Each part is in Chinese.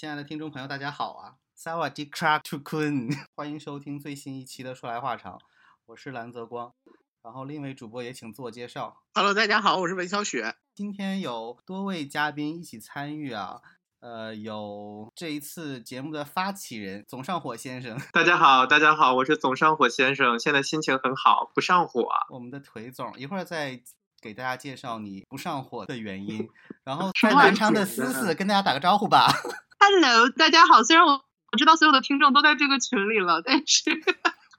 亲爱的听众朋友，大家好啊！萨瓦迪卡图坤，欢迎收听最新一期的说来话长，我是蓝泽光。然后另一位主播也请自我介绍。Hello，大家好，我是文小雪。今天有多位嘉宾一起参与啊，呃，有这一次节目的发起人总上火先生，大家好，大家好，我是总上火先生，现在心情很好，不上火。我们的腿总，一会儿再给大家介绍你不上火的原因。然后在南昌的思思跟大家打个招呼吧。Hello，大家好。虽然我我知道所有的听众都在这个群里了，但是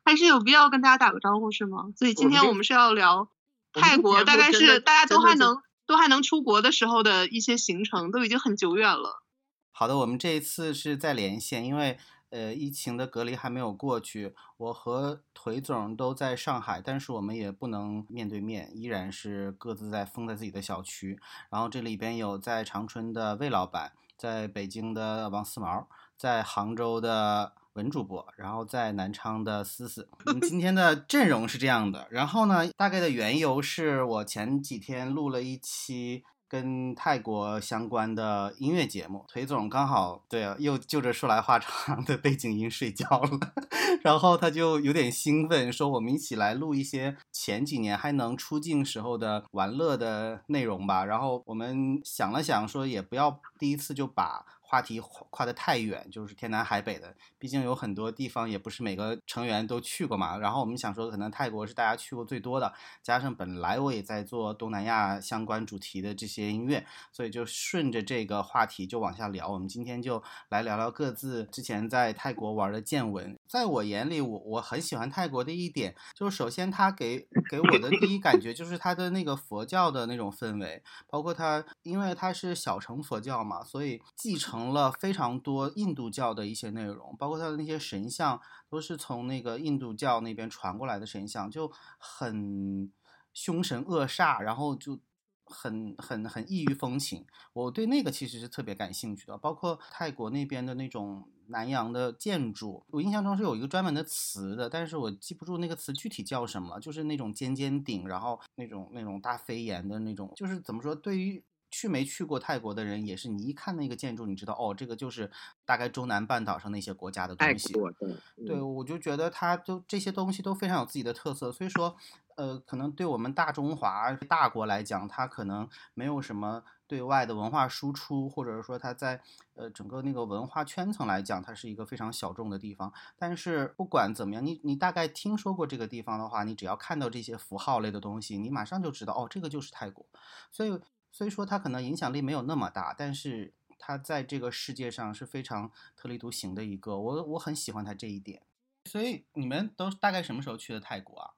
还是有必要跟大家打个招呼，是吗？所以今天我们是要聊泰国，大概是大家都还能都还能出国的时候的一些行程，都已经很久远了。好的，我们这一次是在连线，因为呃疫情的隔离还没有过去，我和腿总都在上海，但是我们也不能面对面，依然是各自在封在自己的小区。然后这里边有在长春的魏老板，在北京的王思毛，在杭州的。文主播，然后在南昌的思思，我们今天的阵容是这样的。然后呢，大概的缘由是我前几天录了一期跟泰国相关的音乐节目，腿总刚好对啊，又就着说来话长的背景音睡觉了，然后他就有点兴奋，说我们一起来录一些前几年还能出镜时候的玩乐的内容吧。然后我们想了想，说也不要第一次就把。话题跨得太远，就是天南海北的，毕竟有很多地方也不是每个成员都去过嘛。然后我们想说，可能泰国是大家去过最多的，加上本来我也在做东南亚相关主题的这些音乐，所以就顺着这个话题就往下聊。我们今天就来聊聊各自之前在泰国玩的见闻。在我眼里，我我很喜欢泰国的一点，就是首先它给给我的第一感觉就是它的那个佛教的那种氛围，包括它，因为它是小乘佛教嘛，所以继承。了非常多印度教的一些内容，包括它的那些神像，都是从那个印度教那边传过来的神像，就很凶神恶煞，然后就很很很异域风情。我对那个其实是特别感兴趣的，包括泰国那边的那种南洋的建筑，我印象中是有一个专门的词的，但是我记不住那个词具体叫什么，就是那种尖尖顶，然后那种那种大飞檐的那种，就是怎么说，对于。去没去过泰国的人也是，你一看那个建筑，你知道哦，这个就是大概中南半岛上那些国家的东西。对，对，我就觉得它都这些东西都非常有自己的特色，所以说，呃，可能对我们大中华大国来讲，它可能没有什么对外的文化输出，或者是说它在呃整个那个文化圈层来讲，它是一个非常小众的地方。但是不管怎么样，你你大概听说过这个地方的话，你只要看到这些符号类的东西，你马上就知道哦，这个就是泰国。所以。虽说它可能影响力没有那么大，但是它在这个世界上是非常特立独行的一个，我我很喜欢它这一点。所以你们都大概什么时候去的泰国啊？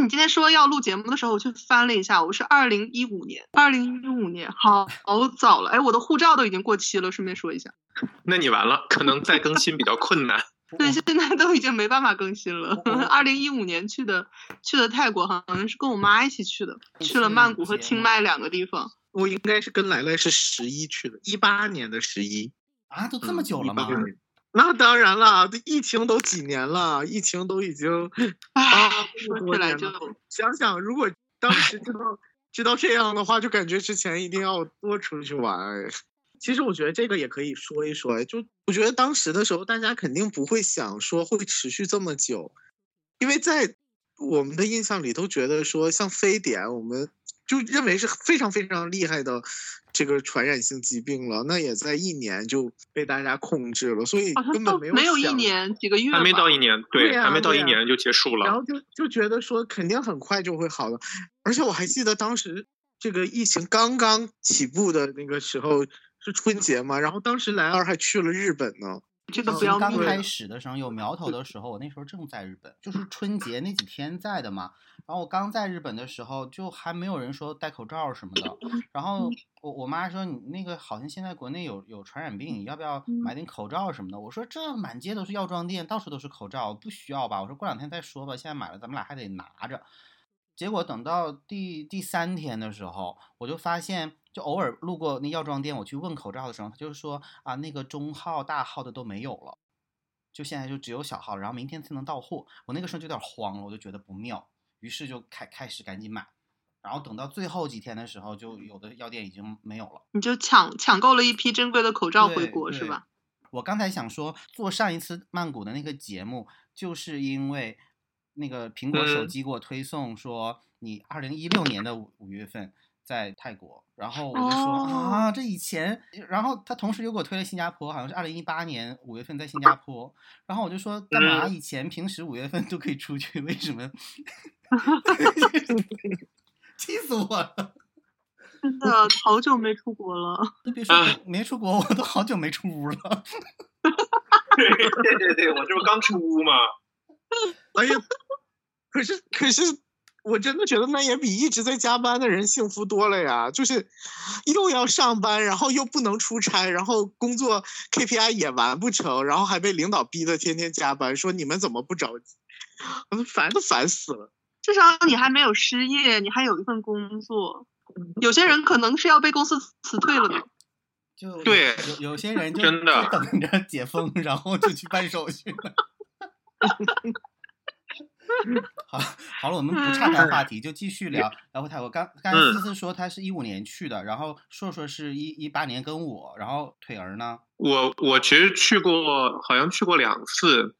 你今天说要录节目的时候，我去翻了一下，我是二零一五年，二零一五年，好好 早了，哎，我的护照都已经过期了，顺便说一下。那你完了，可能再更新比较困难。对，现在都已经没办法更新了。二零一五年去的去的泰国，好像是跟我妈一起去的，去了曼谷和清迈两个地方。我应该是跟来来是十一去的，一八年的十一啊，都这么久了吗？嗯、那当然了，这疫情都几年了，疫情都已经 啊，说起来就想想，如果当时知道知道这样的话，就感觉之前一定要多出去玩。其实我觉得这个也可以说一说，就我觉得当时的时候，大家肯定不会想说会持续这么久，因为在我们的印象里都觉得说像非典，我们就认为是非常非常厉害的这个传染性疾病了，那也在一年就被大家控制了，所以根本没有没有一年几个月，还没到一年，对，对啊、还没到一年就结束了，然后就就觉得说肯定很快就会好了，而且我还记得当时这个疫情刚刚起步的那个时候。是春节嘛，然后当时莱尔还去了日本呢。这个不要刚开始的时候有苗头的时候，我那时候正在日本，就是春节那几天在的嘛。然后我刚在日本的时候，就还没有人说戴口罩什么的。然后我我妈说你那个好像现在国内有有传染病，你要不要买点口罩什么的？我说这满街都是药妆店，到处都是口罩，不需要吧？我说过两天再说吧，现在买了咱们俩还得拿着。结果等到第第三天的时候，我就发现，就偶尔路过那药妆店，我去问口罩的时候，他就说啊，那个中号、大号的都没有了，就现在就只有小号，然后明天才能到货。我那个时候就有点慌了，我就觉得不妙，于是就开开始赶紧买。然后等到最后几天的时候，就有的药店已经没有了。你就抢抢购了一批珍贵的口罩回国是吧？我刚才想说，做上一次曼谷的那个节目，就是因为那个苹果手嗯机给我推送说，你二零一六年的五五月份在泰国，然后我就说、啊，哦这以前，然后他同时又给我推了新加坡，好像是二零一八年五月份在新加坡，然后我就说干嘛嗯以前平时五月份都可以出去，为什么？气死我了！真的好久没出国了。都别说没出国，我都好久没出屋了。对对对对，我这不刚出屋吗？哎呀，可是可是，我真的觉得那也比一直在加班的人幸福多了呀！就是又要上班，然后又不能出差，然后工作 KPI 也完不成，然后还被领导逼得天天加班，说你们怎么不着急？我烦都烦死了。至少你还没有失业，你还有一份工作。有些人可能是要被公司辞退了呢。就有对有有些人就真的就等着解封，然后就去办手续了。好，好了，我们不岔开话题，就继续聊聊回泰国。刚刚思思说他是一五年去的，然后硕硕是一一八年跟我，然后腿儿呢？我我其实去过，好像去过两次。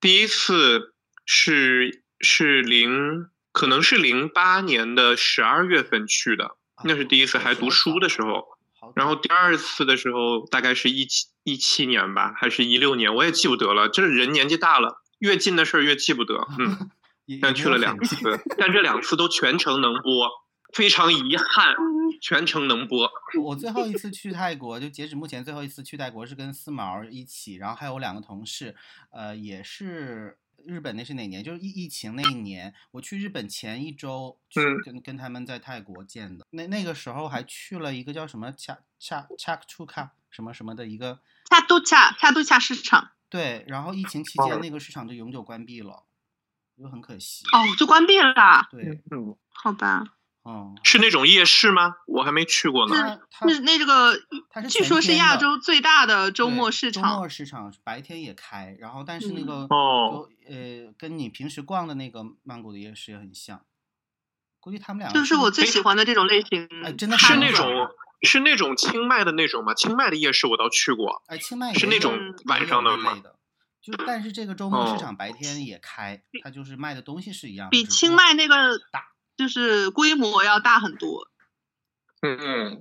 第一次是是零，可能是零八年的十二月份去的，那是第一次，还读书的时候。然后第二次的时候，大概是一七一七年吧，还是一六年，我也记不得了。就是人年纪大了，越近的事儿越记不得。嗯，也但去了两，次，但这两次都全程能播，非常遗憾，全程能播。我最后一 次去泰国，就截止目前最后一次去泰国是跟思毛一起，然后还有我两个同事，呃，也是日本那是哪年？就是疫疫情那一年，我去日本前一周去嗯跟跟他们在泰国见的。那那个时候还去了一个叫什么恰恰恰图卡什么什么的一个，恰都恰恰都恰市场对，然后疫情期间那个市场就永久关闭了，就很可惜。哦，就关闭了。对，嗯，好吧，哦，是那种夜市吗？我还没去过呢。那那这个它是据说是亚洲最大的周末市场周。末市场白天也开，然后但是那嗯个、哦就呃，跟你平时逛的那个曼谷的夜市也很像，估计他们俩就是我最喜欢的这种类型。哎真的是那种是那种清迈的那种吗？清迈的夜市我倒去过。哎，清迈也是那种晚上的吗就但是这个周末市哦场白天也开，它就是卖的东西是一样的，比清迈那个大就是规模要大很多。嗯嗯，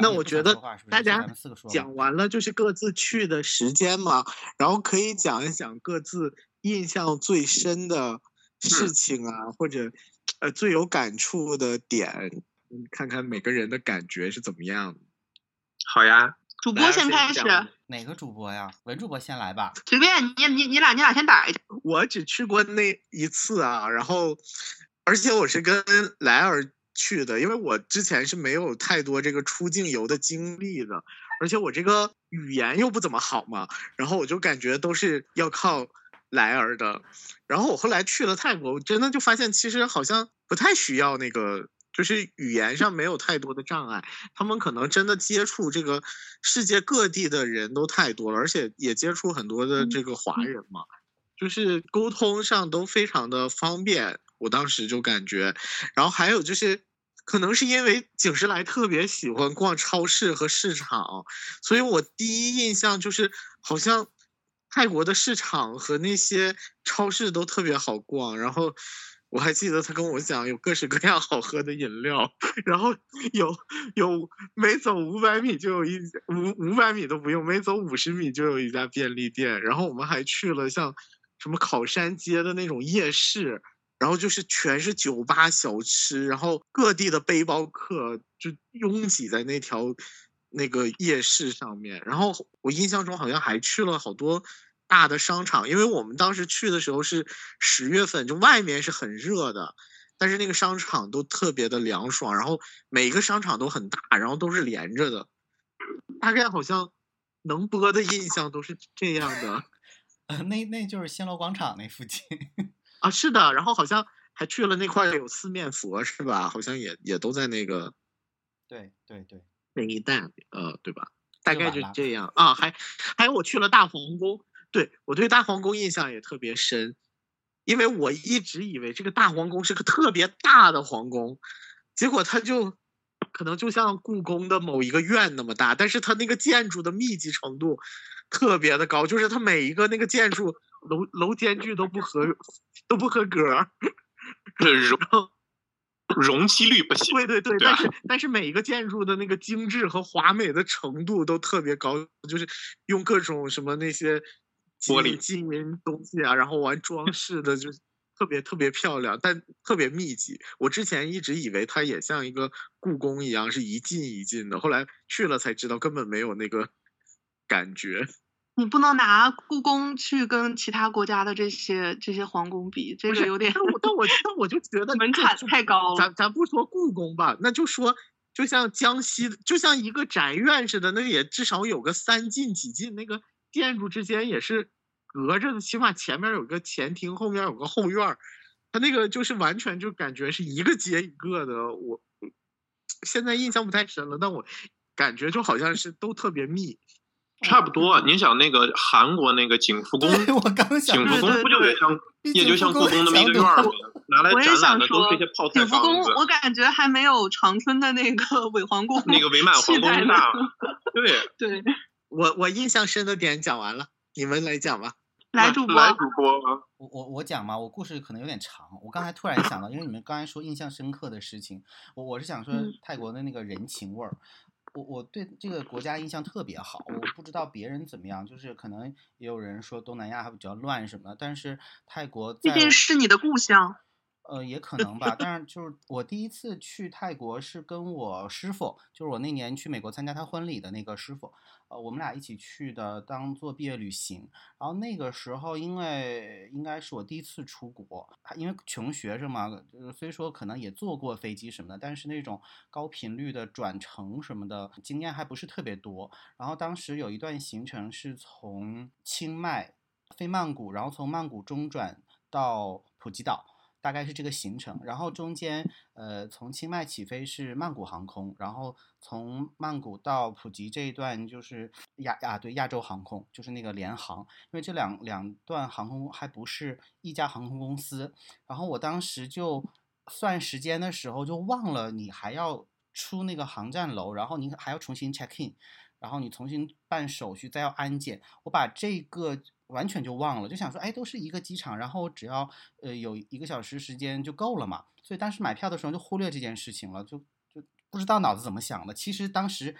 那我觉得大家讲完了就是各自去的时间嘛，然后可以讲一讲各自印象最深的事情啊，或者呃最有感触的点，嗯看看每个人的感觉是怎么样的。好呀。主播先开始，哪个主播呀？文主播先来吧。随便你你你俩你俩先打一架。我只去过那一次啊，然后而且我是跟莱尔去的，因为我之前是没有太多这个出境游的经历的，而且我这个语言又不怎么好嘛，然后我就感觉都是要靠莱尔的。然后我后来去了泰国，我真的就发现其实好像不太需要那个。就是语言上没有太多的障碍，他们可能真的接触这个世界各地的人都太多了，而且也接触很多的这个华人嘛，就是沟通上都非常的方便。我当时就感觉，然后还有就是，可能是因为景时来特别喜欢逛超市和市场，所以我第一印象就是好像泰国的市场和那些超市都特别好逛，然后。我还记得他跟我讲有各式各样好喝的饮料，然后有有每走五百米就有一五五百米都不用，每走五十米就有一家便利店。然后我们还去了像什么考山街的那种夜市，然后就是全是酒吧小吃，然后各地的背包客就拥挤在那条那个夜市上面。然后我印象中好像还去了好多。大的商场，因为我们当时去的时候是十月份，就外面是很热的，但是那个商场都特别的凉爽，然后每个商场都很大，然后都是连着的，大概好像能播的印象都是这样的。呃，那那就是新楼广场那附近 啊，是的，然后好像还去了那块有四面佛是吧？好像也也都在那个对对对，那一带，呃，对吧？大概就这样啊。还还有我去了大皇宫。对我对大皇宫印象也特别深，因为我一直以为这个大皇宫是个特别大的皇宫，结果它就可能就像故宫的某一个院那么大，但是它那个建筑的密集程度特别的高，就是它每一个那个建筑楼楼间距都不合都不合格，容容积率不行。对对对，但是但是每一个建筑的那个精致和华美的程度都特别高，就是用各种什么那些玻璃金银东西啊，然后玩装 饰的就。特别特别漂亮，但特别密集。我之前一直以为它也像一个故宫一样，是一进一进的。后来去了才知道，根本没有那个感觉。你不能拿故宫去跟其他国家的这些这些皇宫比，这个有点。但我但我但我就觉得门槛太高了。咱咱不说故宫吧，那就说就像江西，就像一个宅院似的，那也至少有个三进几进，那个建筑之间也是。隔着的，起码前面有个前厅，后面有个后院儿，他那个就是完全就感觉是一个接一个的。我现在印象不太深了，但我感觉就好像是都特别密。差不多，你想那个韩国那个景福宫，我刚想，景福宫不就也像，也就像故宫那么一个院儿 吗？拿来展览的都是一些泡菜房子。我感觉还没有长春的那个 伪皇宫那个伪满皇宫大。对 对，我我印象深的点讲完了，你们来讲吧。来主播，来主播，我我我讲嘛，我故事可能有点长。我刚才突然想到，因为你们刚才说印象深刻的事情，我我是想说泰国的那个人情味儿。我我对这个国家印象特别好，我不知道别人怎么样，就是可能也有人说东南亚还比较乱什么的，但是泰国毕竟是你的故乡。呃，也可能吧，但是就是我第一次去泰国是跟我师傅，就是我那年去美国参加他婚礼的那个师傅，呃，我们俩一起去的，当做毕业旅行。然后那个时候，因为应该是我第一次出国，因为穷学生嘛，就是虽说可能也坐过飞机什么的，但是那种高频率的转乘什么的经验还不是特别多。然后当时有一段行程是从清迈飞曼谷，然后从曼谷中转到普吉岛。大概是这个行程，然后中间，呃，从清迈起飞是曼谷航空，然后从曼谷到普吉这一段就是亚亚对亚洲航空，就是那个联航，因为这两两段航空还不是一家航空公司，然后我当时就算时间的时候就忘了你还要出那个航站楼，然后你还要重新 check in，然后你重新办手续，再要安检，我把这个。完全就忘了，就想说，哎，都是一个机场，然后只要呃有一个小时时间就够了嘛。所以当时买票的时候就忽略这件事情了，就就不知道脑子怎么想的。其实当时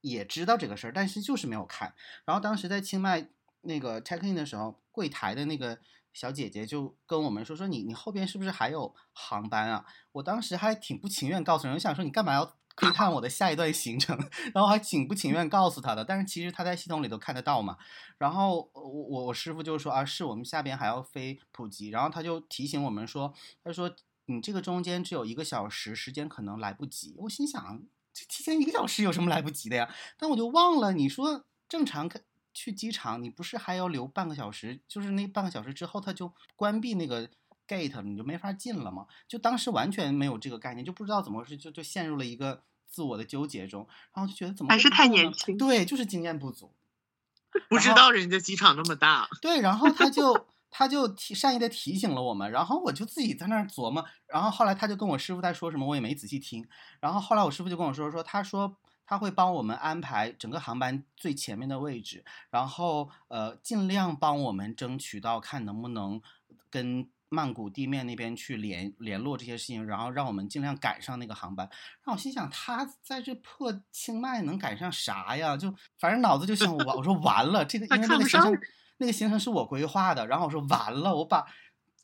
也知道这个事儿，但是就是没有看。然后当时在清迈那个 check in 的时候，柜台的那个小姐姐就跟我们说，说你你后边是不是还有航班啊？我当时还挺不情愿告诉人，我想说你干嘛要？窥探我的下一段行程，然后还挺不情愿告诉他的，但是其实他在系统里都看得到嘛。然后我我我师傅就说啊，是我们下边还要飞普吉，然后他就提醒我们说，他说你这个中间只有一个小时时间，可能来不及。我心想，这提前一个小时有什么来不及的呀？但我就忘了，你说正常去机场，你不是还要留半个小时？就是那半个小时之后他就关闭那个 gate，你就没法进了嘛？就当时完全没有这个概念，就不知道怎么回事，就就陷入了一个。自我的纠结中，然后就觉得怎么还是太年轻，对，就是经验不足，不知道人家机场那么大，对，然后他就他就提善意的提醒了我们，然后我就自己在那儿琢磨，然后后来他就跟我师傅在说什么，我也没仔细听，然后后来我师傅就跟我说说，他说他会帮我们安排整个航班最前面的位置，然后呃尽量帮我们争取到看能不能跟。曼谷地面那边去联联络这些事情，然后让我们尽量赶上那个航班。让我心想，他在这破清迈能赶上啥呀？就反正脑子就想我，我说完了，这个因为那个行程，那个行程是我规划的。然后我说完了，我把。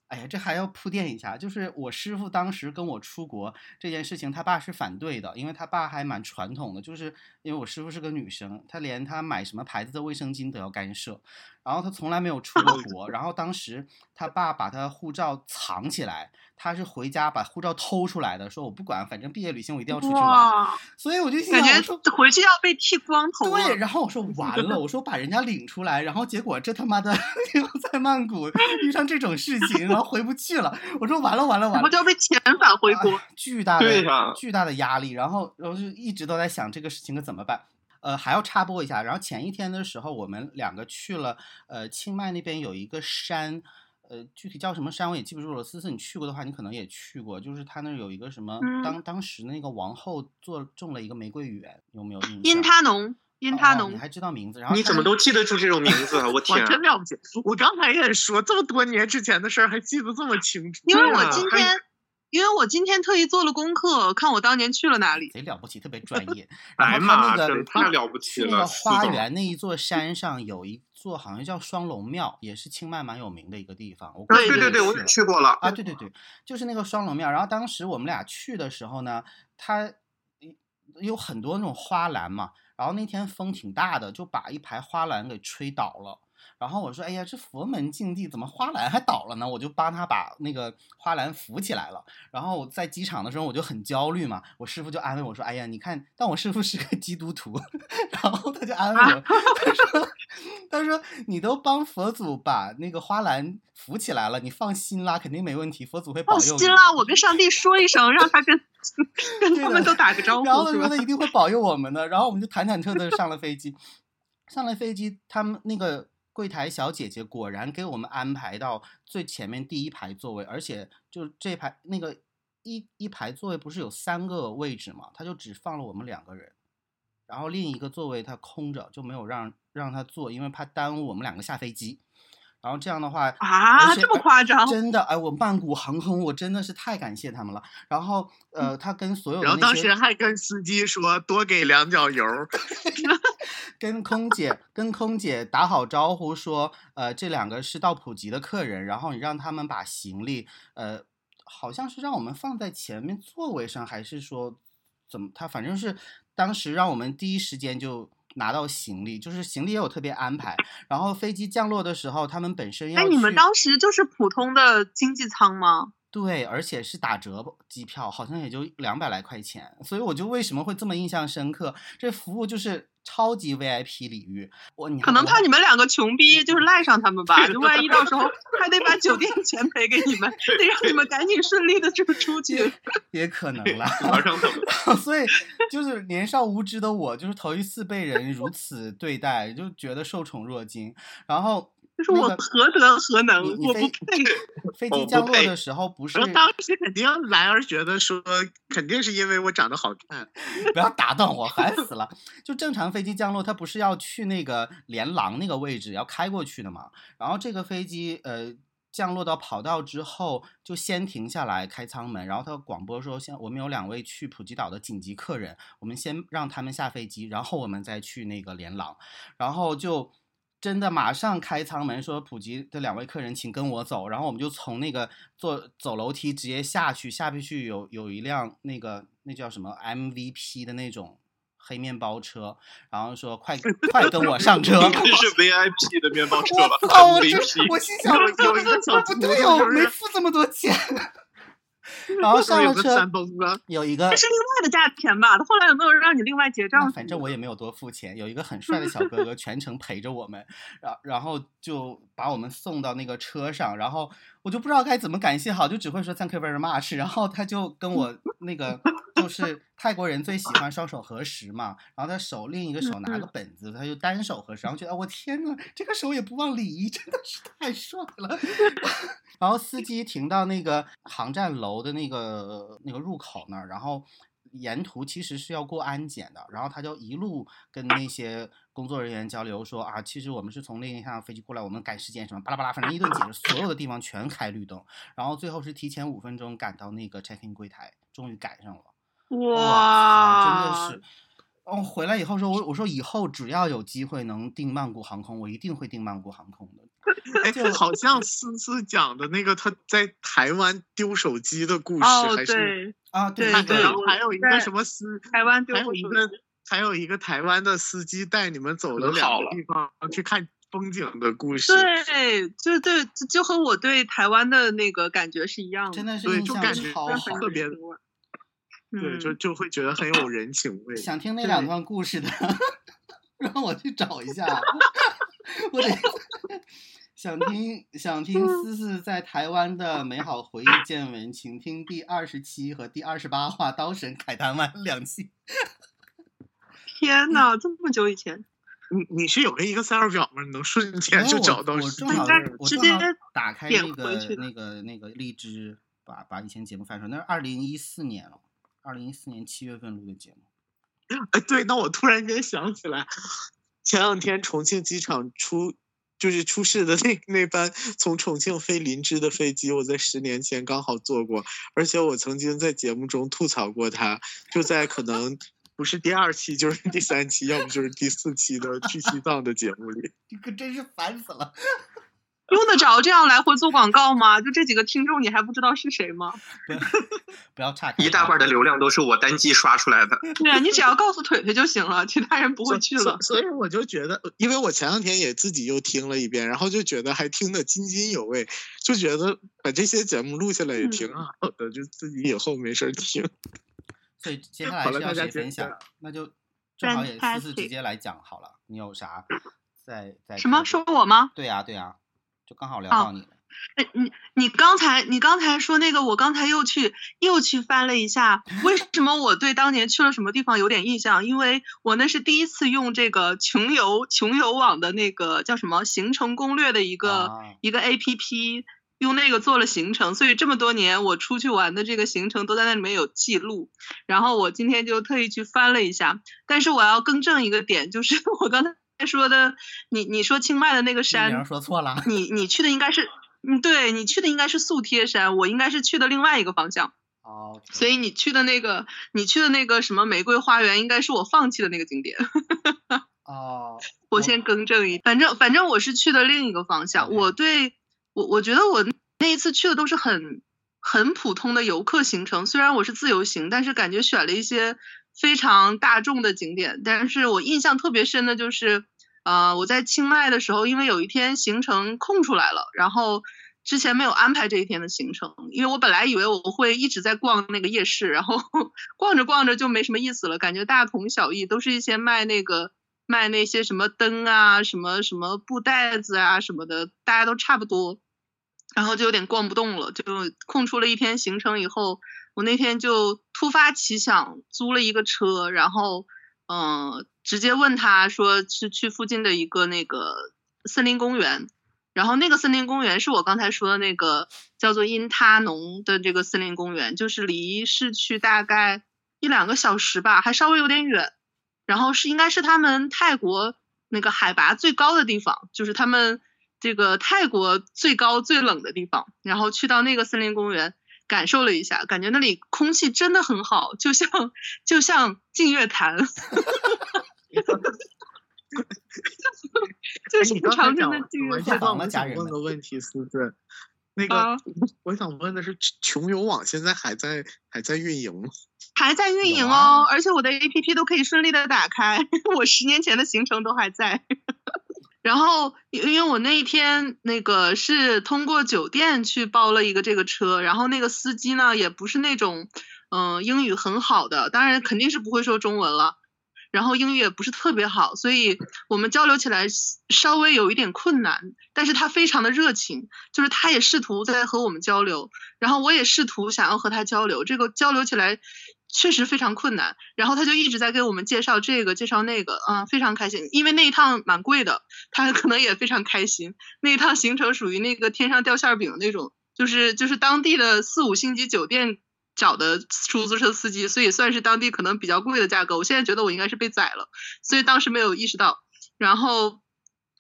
哎呀，这还要铺垫一下，就是我师傅当时跟我出国这件事情，他爸是反对的，因为他爸还蛮传统的，就是因为我师傅是个女生，他连他买什么牌子的卫生巾都要干涉，然后他从来没有出过国，然后当时他爸把他护照藏起来。他是回家把护照偷出来的，说我不管，反正毕业旅行我一定要出去玩。所以我就感觉回去要被剃光头。对，然后我说完了，我说把人家领出来，然后结果这他妈的 又在曼谷遇上这种事情，然后回不去了。我说完了完了完了，我就要被遣返回国，巨大的巨大的压力。然后然后就一直都在想这个事情该怎么办。呃，还要插播一下，然后前一天的时候，我们两个去了呃清迈那边有一个山。呃，具体叫什么山我也记不住了。思思，你去过的话，你可能也去过，就是他那儿有一个什么，嗯当当时那个王后做种了一个玫瑰园，有没有印象？因他农，因他农哦你，还知道名字？然后你怎么都记得住这种名字啊？我 我天啊！真了不起！我刚才也说，这么多年之前的事儿还记得这么清楚。因为我今天，因为我今天特意做了功课，看我当年去了哪里。贼了不起，特别专业。然白后他马那个真太了不起了，那个花园那一座山上有一座好像叫双龙庙，也是清迈蛮有名的一个地方。我对对对，我也去过了。啊，对对对，就是那个双龙庙。然后当时我们俩去的时候呢，它有很多那种花篮嘛，然后那天风挺大的，就把一排花篮给吹倒了。然后我说：“哎呀，这佛门禁地怎么花篮还倒了呢？”我就帮他把那个花篮扶起来了。然后我在机场的时候我就很焦虑嘛，我师傅就安慰我说：“哎呀，你看，但我师傅是个基督徒，然后他就安慰我，他说：他说你都帮佛祖把那个花篮扶起来了，你放心啦，肯定没问题，佛祖会保佑你。放心啦，我跟上帝说一声，让他跟 跟他们都打个招呼，然后他说？他一定会保佑我们的，然后我们就忐忐忑忑上了飞机。上了飞机，他们那个柜台小姐姐果然给我们安排到最前面第一排座位，而且就这排那个一一排座位不是有三个位置嘛，她就只放了我们两个人，然后另一个座位她空着，就没有让让她坐，因为怕耽误我们两个下飞机。然后这样的话啊，这么夸张？真的，哎，我曼谷航空，我真的是太感谢他们了。然后，呃，他跟所有的然后当时还跟司机说多给两脚油儿 跟空姐跟空姐打好招呼说，呃，这两个是到普吉的客人，然后你让他们把行李，呃，好像是让我们放在前面座位上，还是说怎么？他反正是当时让我们第一时间就拿到行李，就是行李也有特别安排。然后飞机降落的时候，他们本身要哎，你们当时就是普通的经济舱吗？对，而且是打折机票，好像也就两百来块钱，所以我就为什么会这么印象深刻？这服务就是超级 VIP 礼遇，我你可能怕你们两个穷逼，就是赖上他们吧。就万一到时候还得把酒店 钱赔给你们，得让你们赶紧顺利的就出去。也可能啦。马上等。所以就是年少无知的我，就是头一次被人如此对待，就觉得受宠若惊。然后就是我 何德何能，我不配。飞机降落的时候，不是我当时肯定来而觉得说，肯定是因为我长得好看。不要打断我，烦死了。就正常飞机降落，它不是要去那个连廊那个位置要开过去的嘛？然后这个飞机呃降落到跑道之后，就先停下来开舱门，然后他广播说，先我们有两位去普吉岛的紧急客人，我们先让他们下飞机，然后我们再去那个连廊，然后就。真的马上开舱门，说普吉的两位客人，请跟我走。然后我们就从那个坐走楼梯直接下去，下不去有有一辆那个那叫什么 MVP 的那种黑面包车，然后说快 快跟我上车。应该是 VIP 的面包车吧我操！我这？MVP 我心想，有有一个小不对哦，没付这么多钱。然后上了车有一个这是另外的价钱吧？他后来有没有让你另外结账？反正我也没有多付钱，有一个很帅的小哥哥全程陪着我们，然然后就把我们送到那个车上，然后我就不知道该怎么感谢好，就只会说 thank you very much，然后他就跟我那个就是泰国人最喜欢双手合十嘛，然后他手另一个手拿个本子，他就单手合十，然后觉得我天呐，这个手也不忘礼仪，真的是太帅了。然后司机停到那个航站楼的那个那个入口那儿，然后沿途其实是要过安检的，然后他就一路跟那些工作人员交流说啊，其实我们是从另一趟飞机过来，我们赶时间什么巴拉巴拉，反正一顿解释，所有的地方全开绿灯，然后最后是提前五分钟赶到那个 check in 柜台，终于赶上了。哇，真的是。哦，回来以后说，我我说以后只要有机会能订曼谷航空，我一定会订曼谷航空的。哎就，好像思思讲的那个他在台湾丢手机的故事，哦，还是对，啊，对还对然后还有一个什么司，台湾丢还有一个还有一个台湾的司机带你们走了两个地方去看风景的故事。对，就对，就就和我对台湾的那个感觉是一样的，真的是感觉超好真的很。特别对，嗯就就会觉得很有人情味。想听那两段故事的，让我去找一下。我得 想听想听思思在台湾的美好回忆见闻，请听第二十七和第二十八话《刀神凯达湾》两期。天呐，这么久以前，你你是有个 Excel 表吗？你能瞬间就找到？我正好我直接打开那个那个那个荔枝，把把以前节目翻出来。那是二零一四年了，二零一四年七月份录的节目。哎，对，那我突然间想起来，前两天重庆机场出就是出事的那 那班从重庆飞林芝的飞机，我在十年前刚好坐过，而且我曾经在节目中吐槽过他，就在可能。不是第二期就是第三期，要不就是第四期的去西藏的节目里。你可真是烦死了，用得着这样来回做广告吗？就这几个听众，你还不知道是谁吗？不要岔开，一大半的流量都是我单机刷出来的。对啊，你只要告诉腿腿就行了，其他人不会去了。所以我就觉得，因为我前两天也自己又听了一遍，然后就觉得还听得津津有味，就觉得把这些节目录下来也挺好的，就自己以后没事听。所以接下来是要谁分享？那就正好也思思直接来讲好了。你有啥在在？什么说我吗？对呀对呀，就刚好聊到你了。哎，你你刚才你刚才说那个，我刚才又去又去翻了一下，为什么我对当年去了什么地方有点印象？因为我那是第一次用这个穷游穷游网的那个叫什么行程攻略的一个一个 A P P。用那个做了行程，所以这么多年我出去玩的这个行程都在那里面有记录。然后我今天就特意去翻了一下，但是我要更正一个点，就是 我刚才说的，你你说清迈的那个山，说错了，你你去的应该是，嗯，对你去的应该是素贴山，我应该是去的另外一个方向。哦，所以你去的那个，你去的那个什么玫瑰花园，应该是我放弃的那个景点。哦，我先更正一，反正反正我是去的另一个方向，我对。我我觉得我那一次去的都是很很普通的游客行程，虽然我是自由行，但是感觉选了一些非常大众的景点。但是我印象特别深的就是，呃，我在清迈的时候，因为有一天行程空出来了，然后之前没有安排这一天的行程，因为我本来以为我会一直在逛那个夜市，然后 逛着逛着就没什么意思了，感觉大同小异，都是一些卖那个。卖那些什么灯啊，什么什么布袋子啊什么的，大家都差不多。然后就有点逛不动了，就空出了一天行程以后，我那天就突发奇想租了一个车，然后嗯，直接问他说是去附近的一个那个森林公园，然后那个森林公园是我刚才说的那个叫做因他农的这个森林公园，就是离市区大概一两个小时吧，还稍微有点远，然后是应该是他们泰国那个海拔最高的地方，就是他们。这个泰国最高最冷的地方，然后去到那个森林公园感受了一下，感觉那里空气真的很好，就像就像净月潭，就是长城的净月潭。我想问个问题，思思，那个我想问的是，穷游网现在还在还在运营吗？还在运营哦，而且我的 APP 都可以顺利的打开，我十年前的行程都还在。然后，因因为我那一天那个是通过酒店去包了一个这个车，然后那个司机呢也不是那种，嗯，英语很好的，当然肯定是不会说中文了，然后英语也不是特别好，所以我们交流起来稍微有一点困难。但是他非常的热情，就是他也试图在和我们交流，然后我也试图想要和他交流，这个交流起来。确实非常困难，然后他就一直在给我们介绍这个介绍那个，嗯，非常开心，因为那一趟蛮贵的，他可能也非常开心。那一趟行程属于那个天上掉馅饼那种，就是就是当地的四五星级酒店找的出租车司机，所以算是当地可能比较贵的价格。我现在觉得我应该是被宰了，所以当时没有意识到。然后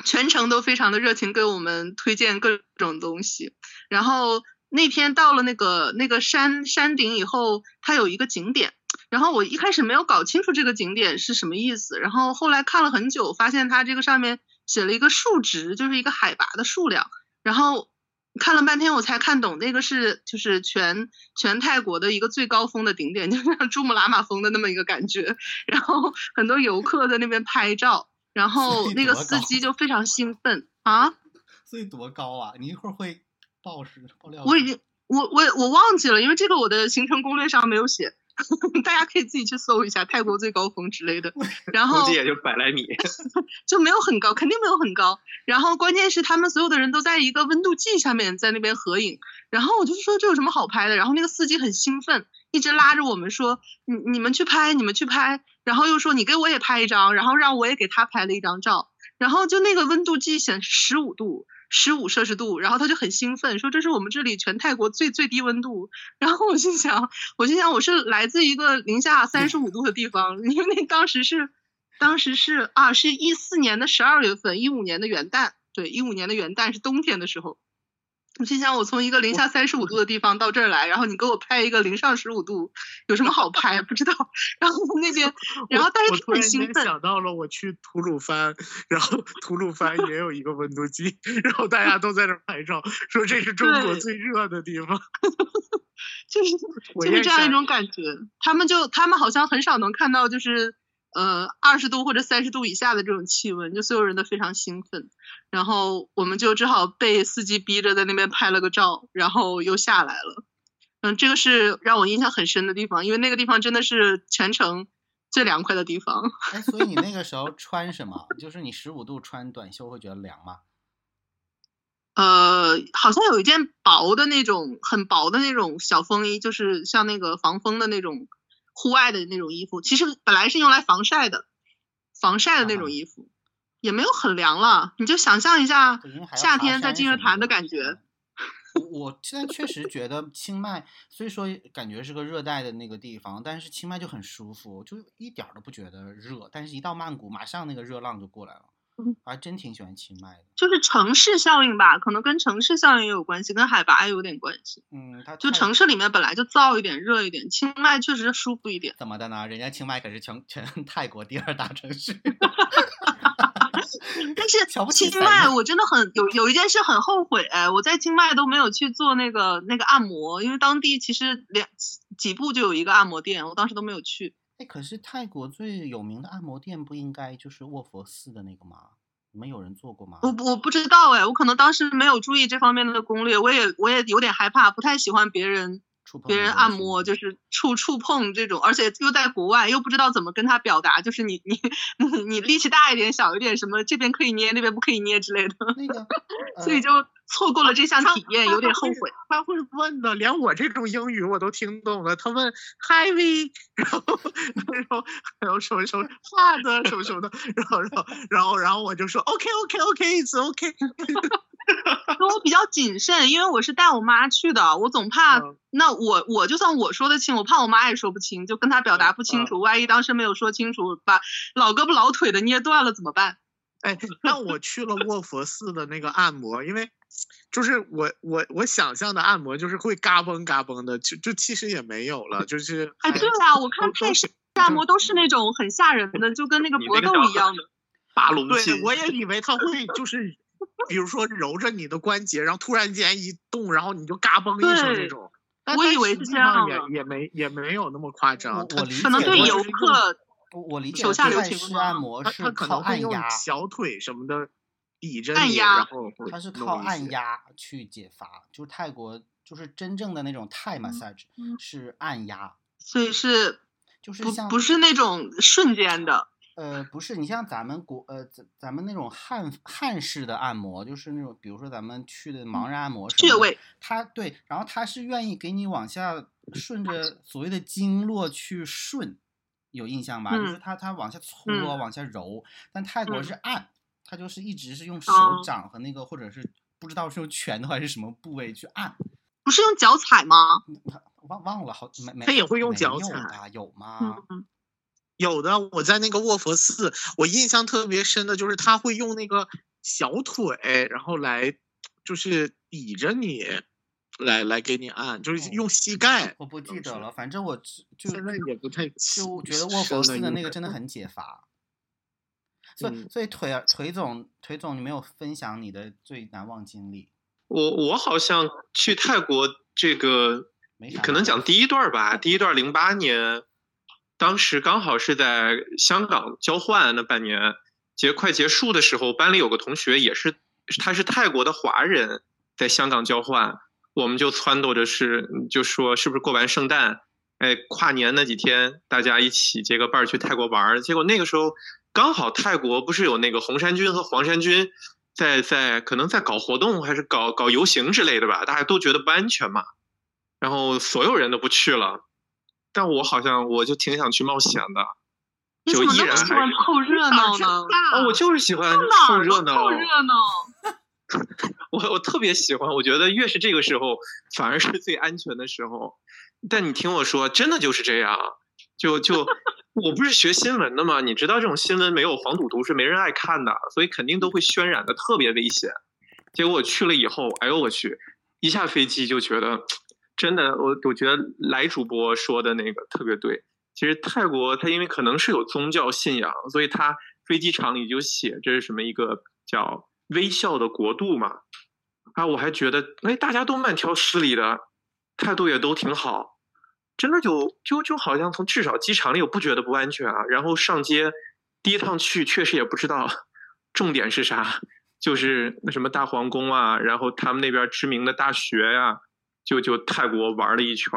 全程都非常的热情，给我们推荐各种东西，然后。那天到了那个那个山山顶以后，它有一个景点，然后我一开始没有搞清楚这个景点是什么意思，然后后来看了很久，发现它这个上面写了一个数值，就是一个海拔的数量，然后看了半天我才看懂，那个是就是全全泰国的一个最高峰的顶点，就像珠穆朗玛峰的那么一个感觉，然后很多游客在那边拍照，然后那个司机就非常兴奋。啊，所以多高啊？你一会儿会。报时爆料，我已经我我我忘记了，因为这个我的行程攻略上没有写，大家可以自己去搜一下泰国最高峰之类的。然后估计也就百来米，就没有很高，肯定没有很高。然后关键是他们所有的人都在一个温度计下面在那边合影，然后我就说这有什么好拍的？然后那个司机很兴奋，一直拉着我们说你你们去拍，你们去拍。然后又说你给我也拍一张，然后让我也给他拍了一张照，然后就那个温度计显示十五度。十五摄氏度，然后他就很兴奋，说这是我们这里全泰国最最低温度。然后我心想，我心想我是来自一个零下三十五度的地方，因为那当时是，当时是啊，是一四年的十二月份，一五年的元旦，对，一五年的元旦是冬天的时候。我心想，我从一个零下三十五度的地方到这儿来，然后你给我拍一个零上十五度，有什么好拍？不知道。然后那边，然后但是很兴奋。想到了我去吐鲁番，然后吐鲁番也有一个温度计，然后大家都在那拍照，说这是中国最热的地方。就是就是这样一种感觉。他们就他们好像很少能看到，就是。呃，二十度或者三十度以下的这种气温，就所有人都非常兴奋，然后我们就只好被司机逼着在那边拍了个照，然后又下来了。嗯，这个是让我印象很深的地方，因为那个地方真的是全程最凉快的地方。哎，所以你那个时候穿什么？就是你十五度穿短袖会觉得凉吗？呃，好像有一件薄的那种，很薄的那种小风衣，就是像那个防风的那种。户外的那种衣服，其实本来是用来防晒的，防晒的那种衣服，也没有很凉了。你就想象一下夏天在金日潭的感觉。我现在确实觉得清迈，虽说感觉是个热带的那个地方，但是清迈就很舒服，就一点都不觉得热。但是，一到曼谷，马上那个热浪就过来了。还真挺喜欢清迈的，就是城市效应吧，可能跟城市效应也有关系，跟海拔也有点关系。嗯，它就城市里面本来就燥一点、热一点，清迈确实舒服一点。怎么的呢？人家清迈可是全全 泰国第二大城市。但是清迈我真的很有有一件事很后悔，我在清迈都没有去做那个那个按摩，因为当地其实两几步就有一个按摩店，我当时都没有去。哎，可是泰国最有名的按摩店不应该就是卧佛寺的那个吗？你们有人做过吗？我我不知道哎，我可能当时没有注意这方面的攻略，我也我也有点害怕，不太喜欢别人。别人按摩就是触触碰这种，而且又在国外，又不知道怎么跟他表达，就是你你你你力气大一点，小一点，什么这边可以捏，那边不可以捏之类的，那个，所以就错过了这项体验，有点后悔。他会问的，连我这种英语我都听懂了。他问 heavy，然后然后然后什么什么 hard 什么什么的，然后然后然后然后我就说 OK OK OK，it's OK。我比较谨慎，因为我是带我妈去的，我总怕那我我就算我说得清，我怕我妈也说不清，就跟她表达不清楚，万一当时没有说清楚，把老胳膊老腿的捏断了怎么办？哎，那我去了卧佛寺的那个按摩，因为就是我我我想象的按摩就是会嘎嘣嘎嘣的，就就其实也没有了，就 是哎对啊，我看泰式按摩都是那种很吓人的，就跟那个搏斗一样的 拔龙对，我也以为他会就是。比如说揉着你的关节，然后突然间一动，然后你就嘎嘣一声那种。我以为是这样也也没也没有那么夸张。可能对游客，我理解手下留情按摩是靠按压小腿什么的抵着你，然后它是靠按压去解乏。就是泰国就是真正的那种泰 massage 是按压，所以是就是不不是那种瞬间的。呃，不是，你像咱们国呃，咱咱们那种汉汉式的按摩，就是那种，比如说咱们去的盲人按摩，穴位，他对，然后他是愿意给你往下顺着所谓的经络去顺，有印象吧？就是他他往下搓，往下揉，但泰国是按，他就是一直是用手掌和那个，或者是不知道是用拳头还是什么部位去按，不是用脚踩吗？忘忘了，好没没，他也会用脚踩，有吗？有的，我在那个卧佛寺，我印象特别深的就是他会用那个小腿，然后来就是抵着你，来来给你按，就是用膝盖。我不记得了，反正我就现在也不太就觉得卧佛寺的那个真的很解乏。所以所以腿腿总腿总，你没有分享你的最难忘经历？我我好像去泰国这个，可能讲第一段吧，第一段零八年。当时刚好是在香港交换那半年结快结束的时候，班里有个同学也是，他是泰国的华人，在香港交换，我们就撺掇着是，就说是不是过完圣诞，哎，跨年那几天大家一起结个伴儿去泰国玩儿。结果那个时候刚好泰国不是有那个红衫军和黄衫军在在可能在搞活动还是搞搞游行之类的吧，大家都觉得不安全嘛，然后所有人都不去了。但我好像我就挺想去冒险的，就依然喜欢凑热闹呢？哦，我就是喜欢凑热闹。凑热闹。我我特别喜欢，我觉得越是这个时候，反而是最安全的时候。但你听我说，真的就是这样。就就我不是学新闻的嘛，你知道这种新闻没有黄赌毒是没人爱看的，所以肯定都会渲染的特别危险。结果我去了以后，哎呦我去，一下飞机就觉得真的，我我觉得来主播说的那个特别对。其实泰国它因为可能是有宗教信仰，所以它飞机场里就写这是什么一个叫微笑的国度嘛。啊，我还觉得哎，大家都慢条斯理的，态度也都挺好。真的就就就好像从至少机场里我不觉得不安全啊，然后上街第一趟去确实也不知道重点是啥，就是那什么大皇宫啊，然后他们那边知名的大学呀，就就泰国玩了一圈，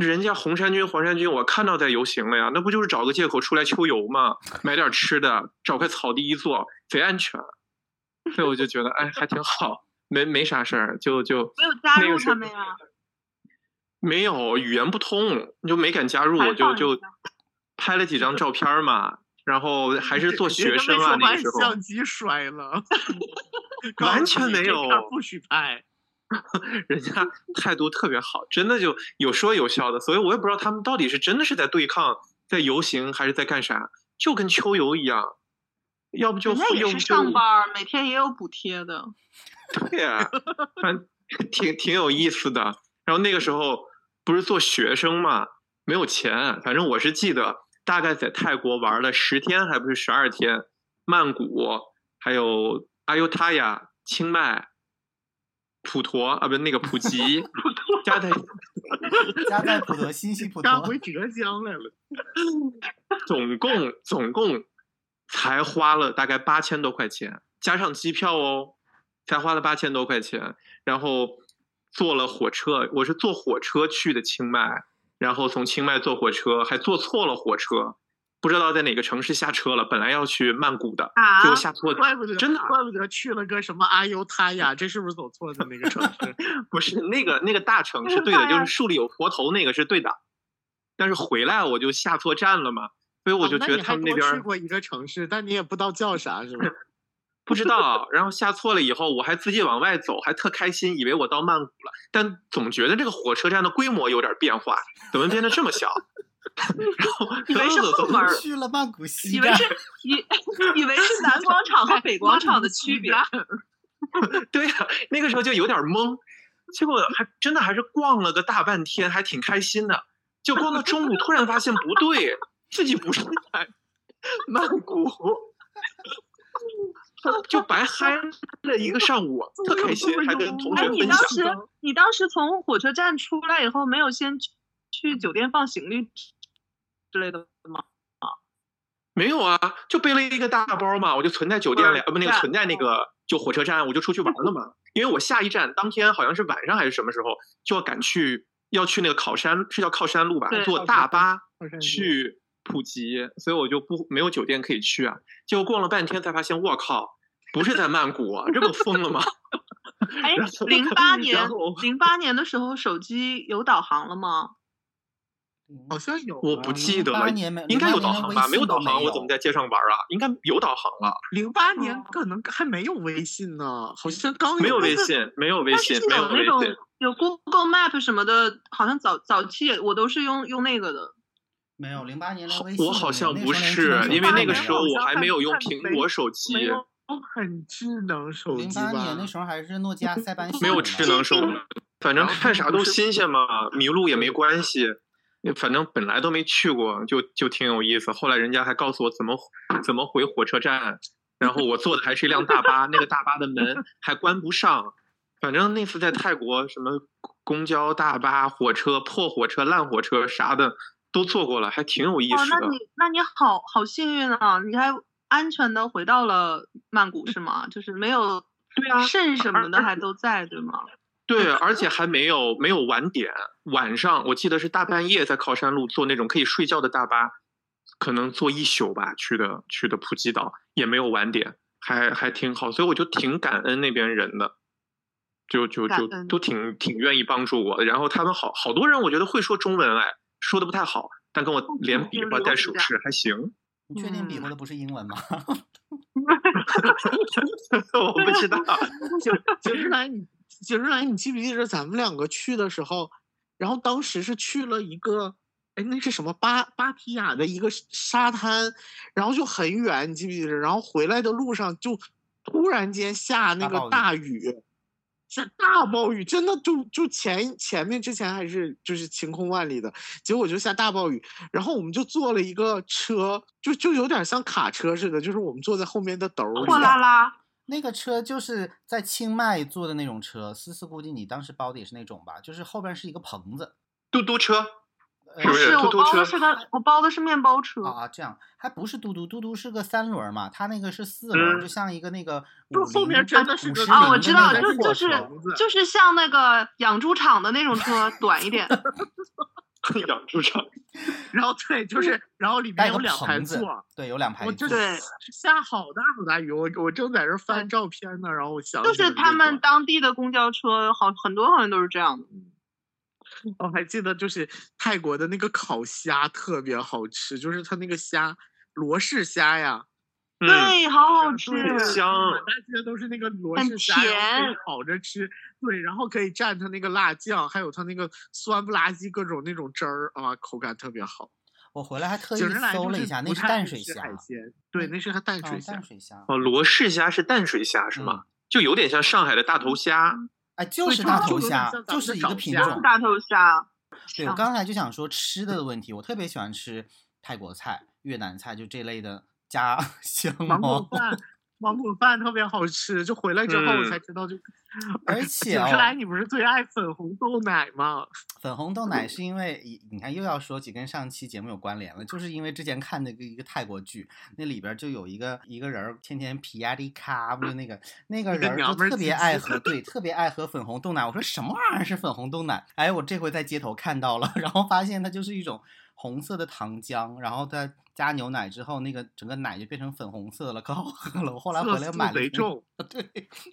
人家红衫军黄衫军我看到在游行了呀，那不就是找个借口出来秋游吗？买点吃的，找块草地一坐，贼安全，所以我就觉得哎还挺好，没没啥事儿，就就没有加入他们呀。没有语言不通，就没敢加入，我就就拍了几张照片嘛，然后还是做学生啊那时候。相机摔了 完全没有，不许拍。人家态度特别好，真的就有说有笑的，所以我也不知道他们到底是真的是在对抗，在游行还是在干啥，就跟秋游一样。要不就那也是上班，每天也有补贴的。对呀，反正挺挺有意思的。然后那个时候不是做学生嘛，没有钱。反正我是记得，大概在泰国玩了十天，还不是十二天。曼谷，还有阿尤他亚、清迈、普陀啊，不是那个普吉，加在 加在普陀、新西普陀，赶回浙江来了。总共总共才花了大概八千多块钱，加上机票哦，才花了八千多块钱。然后。坐了火车，我是坐火车去的清迈，然后从清迈坐火车，还坐错了火车，不知道在哪个城市下车了。本来要去曼谷的，结果下错，怪不得真的，怪不得去了个什么阿尤他呀，这是不是走错的那个城市？不是那个那个大城是对的，就是树里有佛头那个是对的，但是回来我就下错站了嘛，所以我就觉得他们那边去过一个城市，但你也不知道叫啥，是吧？不知道，然后下错了以后，我还自己往外走，还特开心，以为我到曼谷了。但总觉得这个火车站的规模有点变化，怎么变得这么小？然后 以为是后门去了曼谷西以为是以以为是南广场和北广场的区别。对呀，那个时候就有点懵，结果还真的还是逛了个大半天，还挺开心的。就逛到中午，突然发现不对，自己不是在曼谷。就白嗨了一个上午，特开心，还跟同学分享。你当时，你当时从火车站出来以后，没有先去酒店放行李之类的吗？啊，没有啊，就背了一个大包嘛，我就存在酒店里，呃，不，那个存在那个就火车站，我就出去玩了嘛。因为我下一站当天好像是晚上还是什么时候，就要赶去要去那个考山，是叫靠山路吧？坐大巴去。普及，所以我就不没有酒店可以去啊。结果逛了半天才发现，我靠，不是在曼谷啊，这不疯了吗？哎，零八 年，零八年的时候手机有导航了吗？好像有，我不记得了，应该有导航吧？没有导航，我怎么在街上玩啊？应该有导航了。零八年可能还没有微信呢，好像刚没有微信，没有微信，没有那种有 Google Map 什么的，好像早早期我都是用用那个的。没有零八年的微信，我好像不是，因为那个时候我还没有用苹果手机，很智能手机。零八年那时候还是诺基亚塞班。没有智能手机，反正看啥都新鲜嘛，迷路也没关系。反正本来都没去过，就就挺有意思。后来人家还告诉我怎么怎么回火车站，然后我坐的还是一辆大巴，那个大巴的门 还关不上。反正那次在泰国，什么公交、大巴、火车、破火车、烂火车啥的。都做过了，还挺有意思的。那你那你好好幸运啊！你还安全的回到了曼谷是吗？就是没有对啊，肾什么的还都在对吗？对，而且还没有没有晚点。晚上我记得是大半夜在靠山路坐那种可以睡觉的大巴，可能坐一宿吧去的去的普吉岛，也没有晚点，还还挺好。所以我就挺感恩那边人的，就就就都挺挺愿意帮助我的。然后他们好好多人，我觉得会说中文哎。说的不太好，但跟我连比划带手势还行。你确定比划的不是英文吗？我不知道。景景之来，你景之来，你记不记得咱们两个去的时候，然后当时是去了一个，哎，那是什么巴巴提雅的一个沙滩，然后就很远，你记不记得？然后回来的路上就突然间下那个大雨。下大暴雨，真的就就前前面之前还是就是晴空万里的，结果就下大暴雨，然后我们就坐了一个车，就就有点像卡车似的，就是我们坐在后面的斗里。货拉拉，那个车就是在清迈坐的那种车，思思估计你当时包的也是那种吧，就是后边是一个棚子，嘟嘟车。不是，我包的是个，我包的是面包车啊，这样还不是嘟嘟，嘟嘟是个三轮嘛，它那个是四轮，就像一个那个就后面真的是啊，我知道，就就是就是像那个养猪场的那种车，短一点。养猪场，然后对，就是然后里面有两排座，对，有两排座。对，下好大好大雨，我我正在这翻照片呢，然后我想就是他们当地的公交车，好很多好像都是这样的。我还记得，就是泰国的那个烤虾特别好吃，就是它那个虾罗氏虾呀，对，好好吃，香，满大街都是那个罗氏虾，烤着吃，对，然后可以蘸它那个辣酱，还有它那个酸不拉几各种那种汁儿啊，口感特别好。我回来还特意搜了一下，那是淡水虾，对，那是它淡水淡水虾。哦，罗氏虾是淡水虾是吗？就有点像上海的大头虾。哎，就是大头虾，就是一个品种。大头虾。对我刚才就想说吃的问题，我特别喜欢吃泰国菜、越南菜，就这类的家乡 芒果饭。芒果饭特别好吃，就回来之后我才知道，就而 且看来你不是最爱粉红豆奶吗？粉红豆奶是因为你看又要说起跟上期节目有关联了，就是因为之前看那个一个泰国剧，那里边就有一个一个人天天皮亚迪卡，不就那个那个人就特别爱喝，对，特别爱喝粉红豆奶。我说什么玩意儿是粉红豆奶？哎，我这回在街头看到了，然后发现它就是一种红色的糖浆，然后再。加牛奶之后，那个整个奶就变成粉红色了，可好喝了。我后来回来买了一重，对，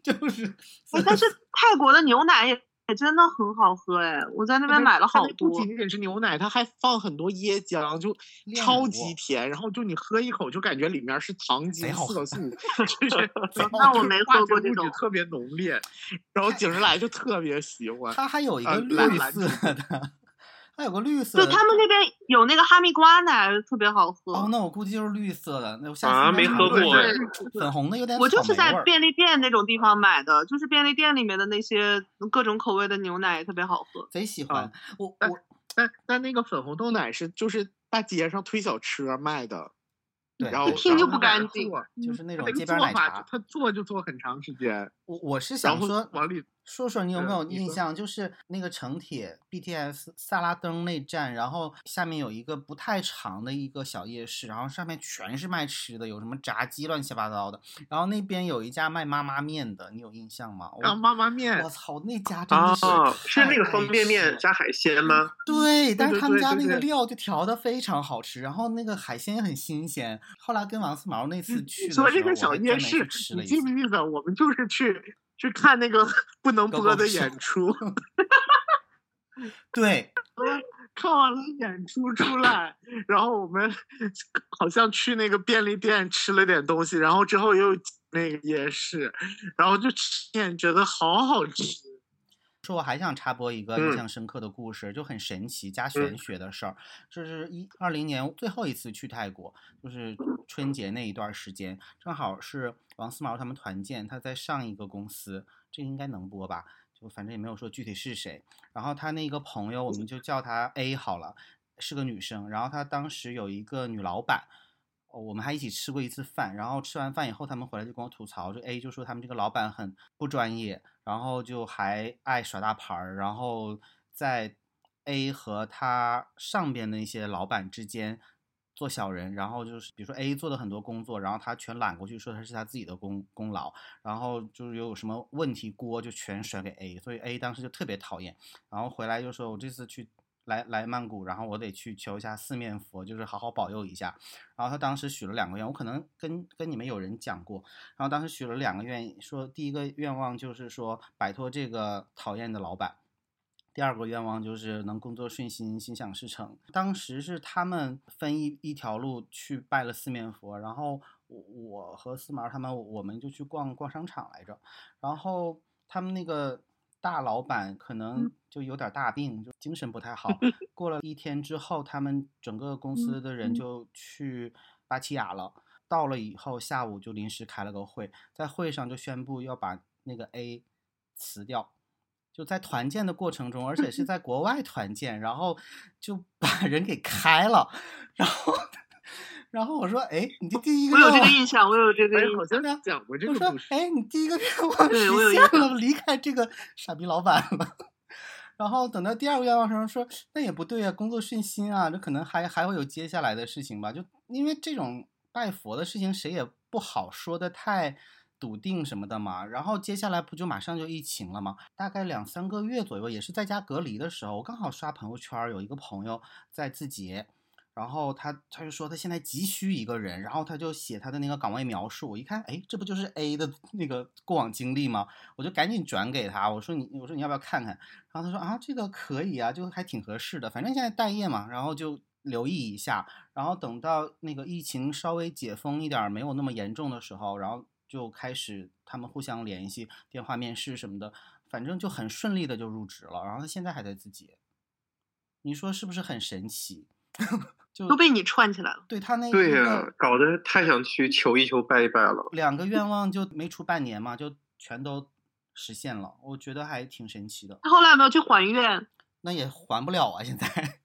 就是。但是泰国的牛奶也也真的很好喝哎，我在那边买了好多。不仅仅是牛奶，它还放很多椰浆，就超级甜。然后就你喝一口，就感觉里面是糖精色素，就是那我没喝过这种，特别浓烈。然后景时来就特别喜欢。它还有一个绿色的。它有个绿色的，就他们那边有那个哈密瓜奶，特别好喝。哦，那我估计就是绿色的。那我下次没喝过。粉红的有点。我就是在便利店那种地方买的，就是便利店里面的那些各种口味的牛奶也特别好喝，贼喜欢。我我但但那个粉红豆奶是就是大街上推小车卖的。对，然后一听就不干净，就是那种街边奶茶，他做就做很长时间。我我是想说，往里说说你有没有印象？就是那个城铁 BTS 萨拉登那站，然后下面有一个不太长的一个小夜市，然后上面全是卖吃的，有什么炸鸡乱七八糟的。然后那边有一家卖妈妈面的，你有印象吗？啊，妈妈面！我操，那家真的是是那个方便面加海鲜吗？对，但是他们家那个料就调的非常好吃，然后那个海鲜也很新鲜。后来跟王思毛那次去的时候，这个小夜市，你记不记得？我们就是去。去看那个 不能播的演出，对，看完了演出出来，然后我们好像去那个便利店吃了点东西，然后之后又那个夜市，然后就吃面，觉得好好吃。说我还想插播一个印象深刻的故事，就很神奇加玄学的事儿。这是一二零年最后一次去泰国，就是春节那一段时间，正好是王思毛他们团建，他在上一个公司，这应该能播吧？就反正也没有说具体是谁。然后他那个朋友，我们就叫他 A 好了，是个女生。然后他当时有一个女老板。我们还一起吃过一次饭，然后吃完饭以后，他们回来就跟我吐槽，就 A 就说他们这个老板很不专业，然后就还爱耍大牌儿，然后在 A 和他上边的一些老板之间做小人，然后就是比如说 A 做的很多工作，然后他全揽过去，说他是他自己的功功劳，然后就是有什么问题锅就全甩给 A，所以 A 当时就特别讨厌，然后回来就说我这次去。来来曼谷，然后我得去求一下四面佛，就是好好保佑一下。然后他当时许了两个愿，我可能跟跟你们有人讲过。然后当时许了两个愿，说第一个愿望就是说摆脱这个讨厌的老板，第二个愿望就是能工作顺心，心想事成。当时是他们分一一条路去拜了四面佛，然后我我和四毛他们我们就去逛逛商场来着。然后他们那个大老板可能就有点大病，就精神不太好。过了一天之后，他们整个公司的人就去巴提亚了。到了以后，下午就临时开了个会，在会上就宣布要把那个 A 辞掉。就在团建的过程中，而且是 在国外团建，然后就把人给开了，然后，然后我说，哎，你这第一个，我有这个印象，我有这个，好像讲过这个故事。哎，你第一个愿望 实现了，离开这个傻逼老板了。然后等到第二个愿望时候说，那也不对啊，工作顺心啊，这可能还还会有接下来的事情吧。就因为这种拜佛的事情，谁也不好说的太。笃定什么的嘛，然后接下来不就马上就疫情了吗？大概两三个月左右，也是在家隔离的时候，我刚好刷朋友圈，有一个朋友在字节，然后他他就说他现在急需一个人，然后他就写他的那个岗位描述，我一看，哎，这不就是 A 的那个过往经历吗？我就赶紧转给他，我说你我说你要不要看看？然后他说啊，这个可以啊，就还挺合适的，反正现在待业嘛，然后就留意一下，然后等到那个疫情稍微解封一点，没有那么严重的时候，然后。就开始他们互相联系，电话面试什么的，反正就很顺利的就入职了。然后他现在还在自己，你说是不是很神奇？就都被你串起来了。对他那对呀，搞得太想去求一求拜一拜了。两个愿望就没出半年嘛，就全都实现了，我觉得还挺神奇的。他后来有没有去还愿？那也还不了啊，现在。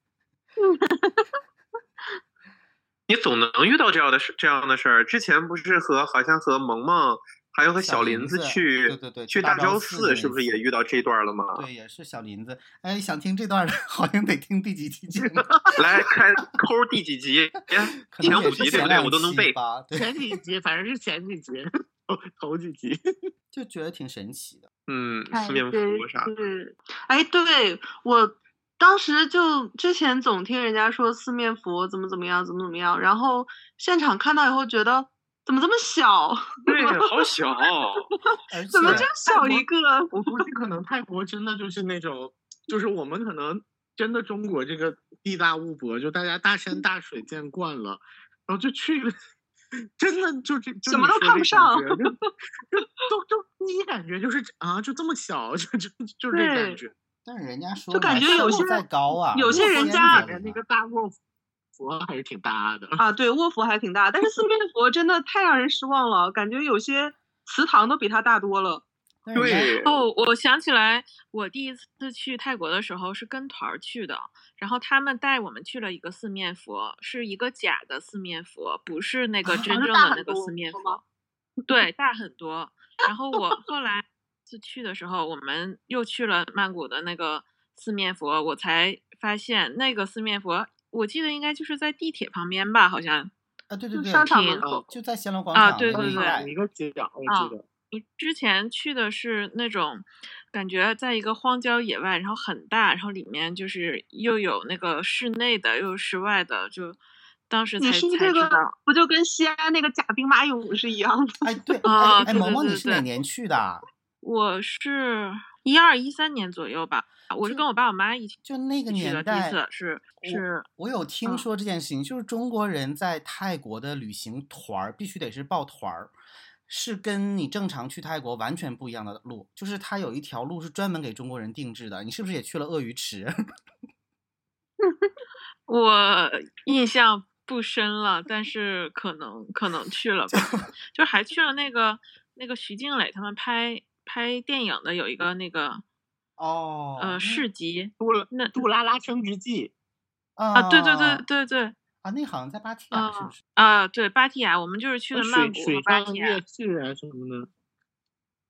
你总能遇到这样的事，这样的事儿。之前不是和好像和萌萌还有和小林子去，对对对，去大昭寺，是不是也遇到这段了吗？对，也是小林子。哎，想听这段的，好像得听第几集节目。来看抠第几集？前五集对不对？我都能背。前几集，反正是前几集，头几集，就觉得挺神奇的。嗯，四面佛啥？对，哎，对我。当时就之前总听人家说四面佛怎么怎么样，怎么怎么样，然后现场看到以后觉得怎么这么小？对，好小，怎么这么小一个？我估计可能泰国真的就是那种，就是我们可能真的中国这个地大物博，就大家大山大水见惯了，然后就去了，真的就这什么都看不上，就都就第一感觉就是啊，就这么小，就就就这感觉。但是人家说，就感觉有些高啊，有些人家那个大卧佛还是挺大的啊，对，卧佛还挺大，但是四面佛真的太让人失望了，感觉有些祠堂都比它大多了。对哦，我想起来，我第一次去泰国的时候是跟团去的，然后他们带我们去了一个四面佛，是一个假的四面佛，不是那个真正的那个四面佛，对，大很多。然后我 后来。次去的时候，我们又去了曼谷的那个四面佛，我才发现那个四面佛，我记得应该就是在地铁旁边吧，好像啊，对对对，商场门口就在暹罗广场啊，对对对，一个街角，我记得。我之前去的是那种感觉，在一个荒郊野外，然后很大，然后里面就是又有那个室内的，又有室外的，就当时才才知道，不就跟西安那个假兵马俑是一样的？哎，对啊，哎，萌萌，你是哪年去的？我是一二一三年左右吧，我是跟我爸我妈一起，就那个年代，是是。我有听说这件事情，就是中国人在泰国的旅行团儿必须得是报团儿，是跟你正常去泰国完全不一样的路，就是它有一条路是专门给中国人定制的。你是不是也去了鳄鱼池？我印象不深了，但是可能可能去了吧，就还去了那个那个徐静蕾他们拍。拍电影的有一个那个哦，呃，市集杜那杜拉拉升职记啊，对对对对对啊，那好像在芭提雅是不是？啊，对，芭提雅，我们就是去的曼谷和芭提雅啊什么的。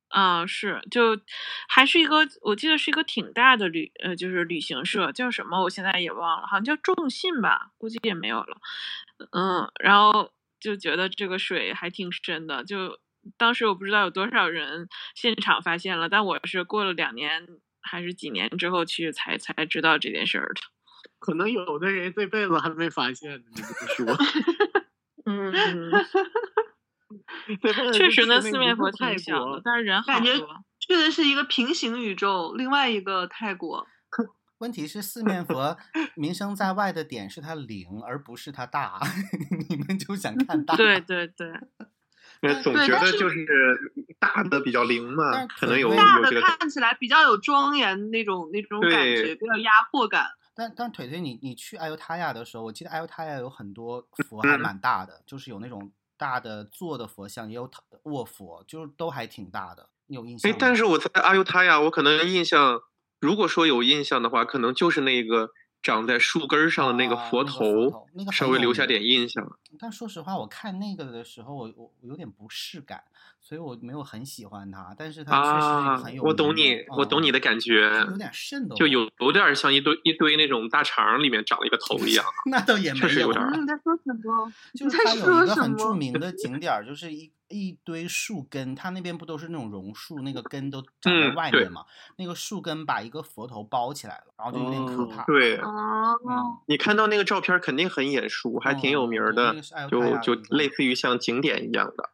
啊，是，就还是一个，我记得是一个挺大的旅呃，就是旅行社，叫什么？我现在也忘了，好像叫众信吧，估计也没有了。嗯，然后就觉得这个水还挺深的，就。当时我不知道有多少人现场发现了，但我是过了两年还是几年之后去才才知道这件事儿的。可能有的人这辈子还没发现呢，你这么说。嗯，确实呢四面佛挺小的，但是人好多。感觉去的是一个平行宇宙，另外一个泰国。问题是四面佛名声在外的点是它灵，而不是它大。你们就想看大？对对对。总觉得就是大的比较灵嘛，可能有大的看起来比较有庄严那种那种感觉，比较压迫感。但但腿腿，你你去艾尤他亚的时候，我记得艾尤他亚有很多佛还蛮大的，就是有那种大的坐的佛像，也有卧佛，就是都还挺大的。你有印象？哎，但是我在艾尤他亚，我可能印象，如果说有印象的话，可能就是那个。长在树根上的那个佛头，稍微留下点印象。但说实话，我看那个的时候，我我有点不适感，所以我没有很喜欢它。但是它确实很有。我懂你，我懂你的感觉。有点渗透，就有有点像一堆一堆那种大肠里面长了一个头一样。那倒也没有。你在说什么？就是它有一个很著名的 景点，就是一。一堆树根，它那边不都是那种榕树，那个根都长在外面嘛？那个树根把一个佛头包起来了，然后就有点可怕。对，你看到那个照片肯定很眼熟，还挺有名的，就就类似于像景点一样的。